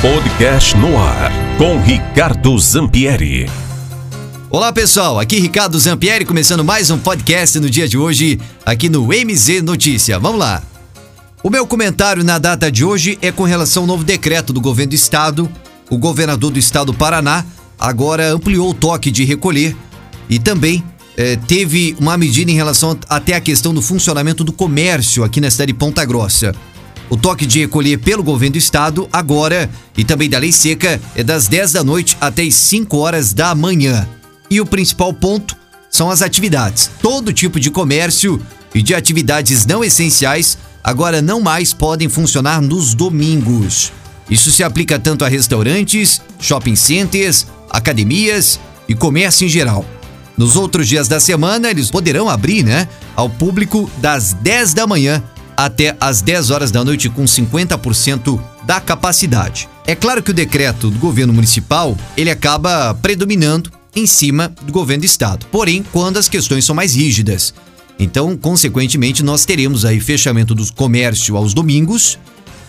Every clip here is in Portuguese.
Podcast no ar com Ricardo Zampieri. Olá pessoal, aqui Ricardo Zampieri começando mais um podcast no dia de hoje aqui no MZ Notícia. Vamos lá. O meu comentário na data de hoje é com relação ao novo decreto do governo do estado. O governador do estado do Paraná agora ampliou o toque de recolher e também eh, teve uma medida em relação até a questão do funcionamento do comércio aqui na cidade de Ponta Grossa. O toque de recolher pelo governo do estado agora e também da lei seca é das 10 da noite até as 5 horas da manhã. E o principal ponto são as atividades. Todo tipo de comércio e de atividades não essenciais agora não mais podem funcionar nos domingos. Isso se aplica tanto a restaurantes, shopping centers, academias e comércio em geral. Nos outros dias da semana, eles poderão abrir, né, ao público das 10 da manhã até as 10 horas da noite com 50% da capacidade. É claro que o decreto do governo municipal, ele acaba predominando em cima do governo do estado. Porém, quando as questões são mais rígidas. Então, consequentemente, nós teremos aí fechamento do comércio aos domingos,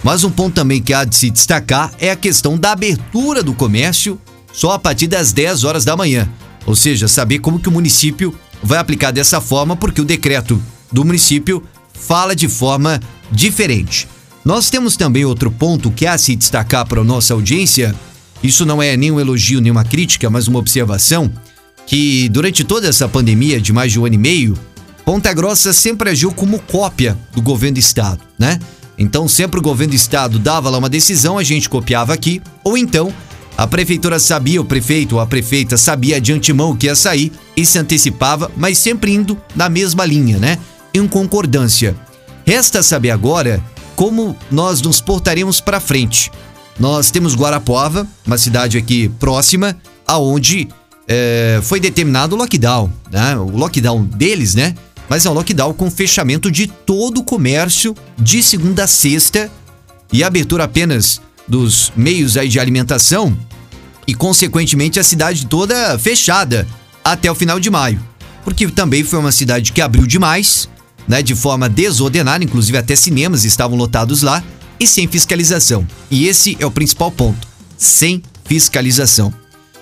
mas um ponto também que há de se destacar é a questão da abertura do comércio só a partir das 10 horas da manhã. Ou seja, saber como que o município vai aplicar dessa forma, porque o decreto do município fala de forma diferente. Nós temos também outro ponto que há a se destacar para a nossa audiência. Isso não é nenhum elogio, nenhuma crítica, mas uma observação que durante toda essa pandemia de mais de um ano e meio, Ponta Grossa sempre agiu como cópia do governo do estado, né? Então sempre o governo do estado dava lá uma decisão, a gente copiava aqui, ou então a prefeitura sabia, o prefeito ou a prefeita sabia de antemão o que ia sair e se antecipava, mas sempre indo na mesma linha, né? Em concordância. Resta saber agora como nós nos portaremos para frente. Nós temos Guarapuava, uma cidade aqui próxima, aonde é, foi determinado o lockdown, né? O lockdown deles, né? Mas é um lockdown com fechamento de todo o comércio de segunda a sexta e abertura apenas dos meios aí de alimentação e consequentemente a cidade toda fechada até o final de maio, porque também foi uma cidade que abriu demais né, de forma desordenada, inclusive até cinemas estavam lotados lá, e sem fiscalização. E esse é o principal ponto: sem fiscalização.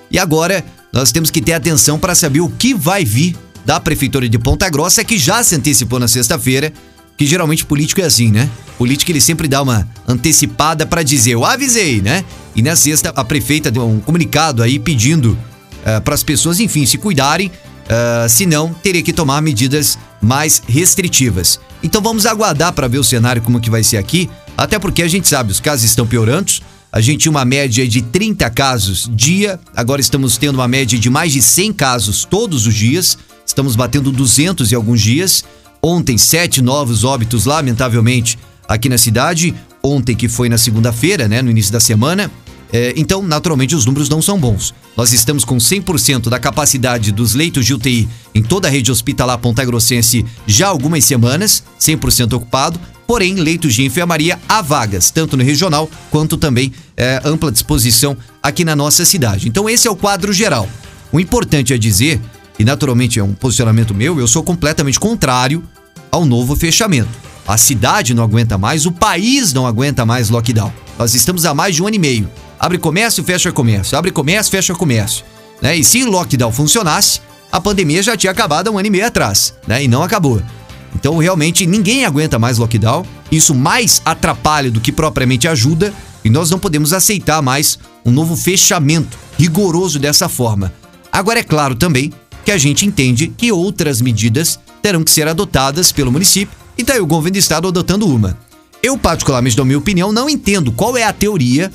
E agora nós temos que ter atenção para saber o que vai vir da Prefeitura de Ponta Grossa, que já se antecipou na sexta-feira, que geralmente político é assim, né? Político ele sempre dá uma antecipada para dizer, eu avisei, né? E na sexta a prefeita deu um comunicado aí pedindo uh, para as pessoas, enfim, se cuidarem, uh, senão teria que tomar medidas mais restritivas. Então vamos aguardar para ver o cenário como que vai ser aqui, até porque a gente sabe, os casos estão piorando. A gente tinha uma média de 30 casos dia, agora estamos tendo uma média de mais de 100 casos todos os dias. Estamos batendo 200 em alguns dias. Ontem, sete novos óbitos, lamentavelmente, aqui na cidade. Ontem, que foi na segunda-feira, né, no início da semana. É, então, naturalmente, os números não são bons. Nós estamos com 100% da capacidade dos leitos de UTI em toda a rede hospitalar ponta-grossense já há algumas semanas, 100% ocupado. Porém, leitos de enfermaria há vagas, tanto no regional quanto também é, ampla disposição aqui na nossa cidade. Então, esse é o quadro geral. O importante é dizer, e naturalmente é um posicionamento meu, eu sou completamente contrário ao novo fechamento. A cidade não aguenta mais, o país não aguenta mais lockdown. Nós estamos há mais de um ano e meio. Abre comércio, fecha comércio. Abre comércio, fecha comércio. Né? E se lockdown funcionasse, a pandemia já tinha acabado há um ano e meio atrás, né? E não acabou. Então, realmente, ninguém aguenta mais lockdown. Isso mais atrapalha do que propriamente ajuda. E nós não podemos aceitar mais um novo fechamento rigoroso dessa forma. Agora, é claro também que a gente entende que outras medidas terão que ser adotadas pelo município. E daí o governo do estado adotando uma. Eu, particularmente, na minha opinião, não entendo qual é a teoria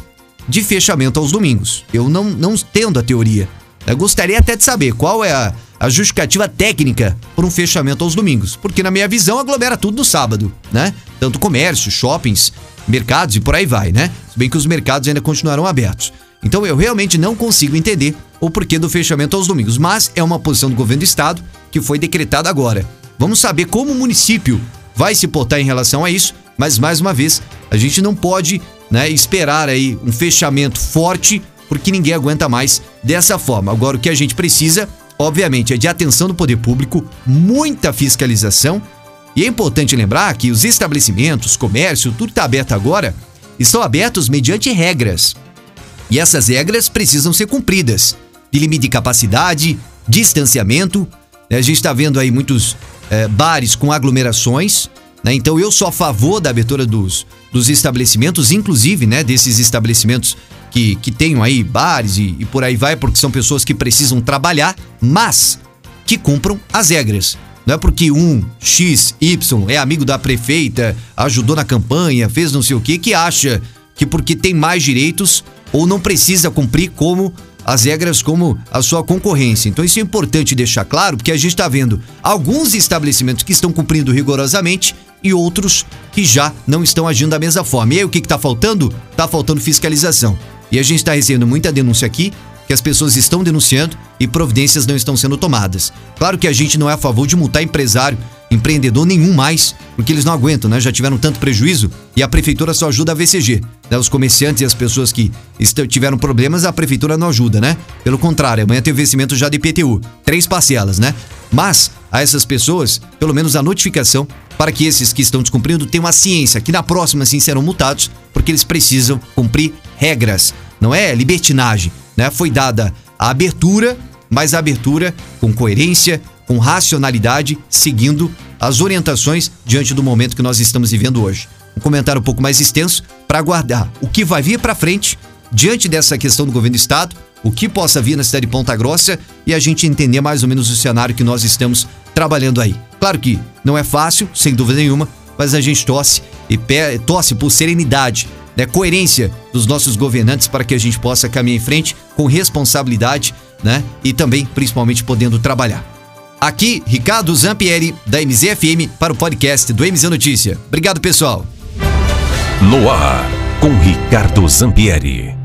de fechamento aos domingos. Eu não, não tendo a teoria. Eu gostaria até de saber qual é a, a justificativa técnica por um fechamento aos domingos. Porque, na minha visão, aglomera tudo no sábado, né? Tanto comércio, shoppings, mercados e por aí vai, né? Se bem que os mercados ainda continuarão abertos. Então eu realmente não consigo entender o porquê do fechamento aos domingos, mas é uma posição do governo do estado que foi decretada agora. Vamos saber como o município vai se portar em relação a isso, mas mais uma vez, a gente não pode né, esperar aí um fechamento forte, porque ninguém aguenta mais dessa forma. Agora, o que a gente precisa, obviamente, é de atenção do poder público, muita fiscalização. E é importante lembrar que os estabelecimentos, comércio, tudo está aberto agora, estão abertos mediante regras. E essas regras precisam ser cumpridas. De limite de capacidade, distanciamento. Né? A gente está vendo aí muitos é, bares com aglomerações. Né? Então eu sou a favor da abertura dos, dos estabelecimentos, inclusive né, desses estabelecimentos que, que tenham aí bares e, e por aí vai, porque são pessoas que precisam trabalhar, mas que cumpram as regras. Não é porque um X, Y é amigo da prefeita, ajudou na campanha, fez não sei o que, que acha que porque tem mais direitos ou não precisa cumprir como as regras como a sua concorrência. Então isso é importante deixar claro, porque a gente está vendo alguns estabelecimentos que estão cumprindo rigorosamente e outros que já não estão agindo da mesma forma. E aí o que está faltando? Está faltando fiscalização. E a gente está recebendo muita denúncia aqui que as pessoas estão denunciando e providências não estão sendo tomadas. Claro que a gente não é a favor de multar empresário, empreendedor nenhum mais, porque eles não aguentam, né? Já tiveram tanto prejuízo e a prefeitura só ajuda a VCG. Né? Os comerciantes e as pessoas que tiveram problemas, a prefeitura não ajuda, né? Pelo contrário, amanhã tem vencimento já de IPTU. Três parcelas, né? Mas a essas pessoas, pelo menos a notificação para que esses que estão descumprindo tenham a ciência que na próxima sim serão multados, porque eles precisam cumprir regras. Não é libertinagem, né? Foi dada a abertura, mas a abertura com coerência, com racionalidade, seguindo as orientações diante do momento que nós estamos vivendo hoje. Um comentário um pouco mais extenso para aguardar o que vai vir para frente diante dessa questão do governo do estado, o que possa vir na cidade de Ponta Grossa e a gente entender mais ou menos o cenário que nós estamos trabalhando aí. Claro que não é fácil, sem dúvida nenhuma, mas a gente torce e torce por serenidade, né, coerência dos nossos governantes para que a gente possa caminhar em frente com responsabilidade, né, e também principalmente podendo trabalhar. Aqui, Ricardo Zampieri da MZFM para o podcast do MZ Notícia. Obrigado, pessoal. No ar com Ricardo Zampieri.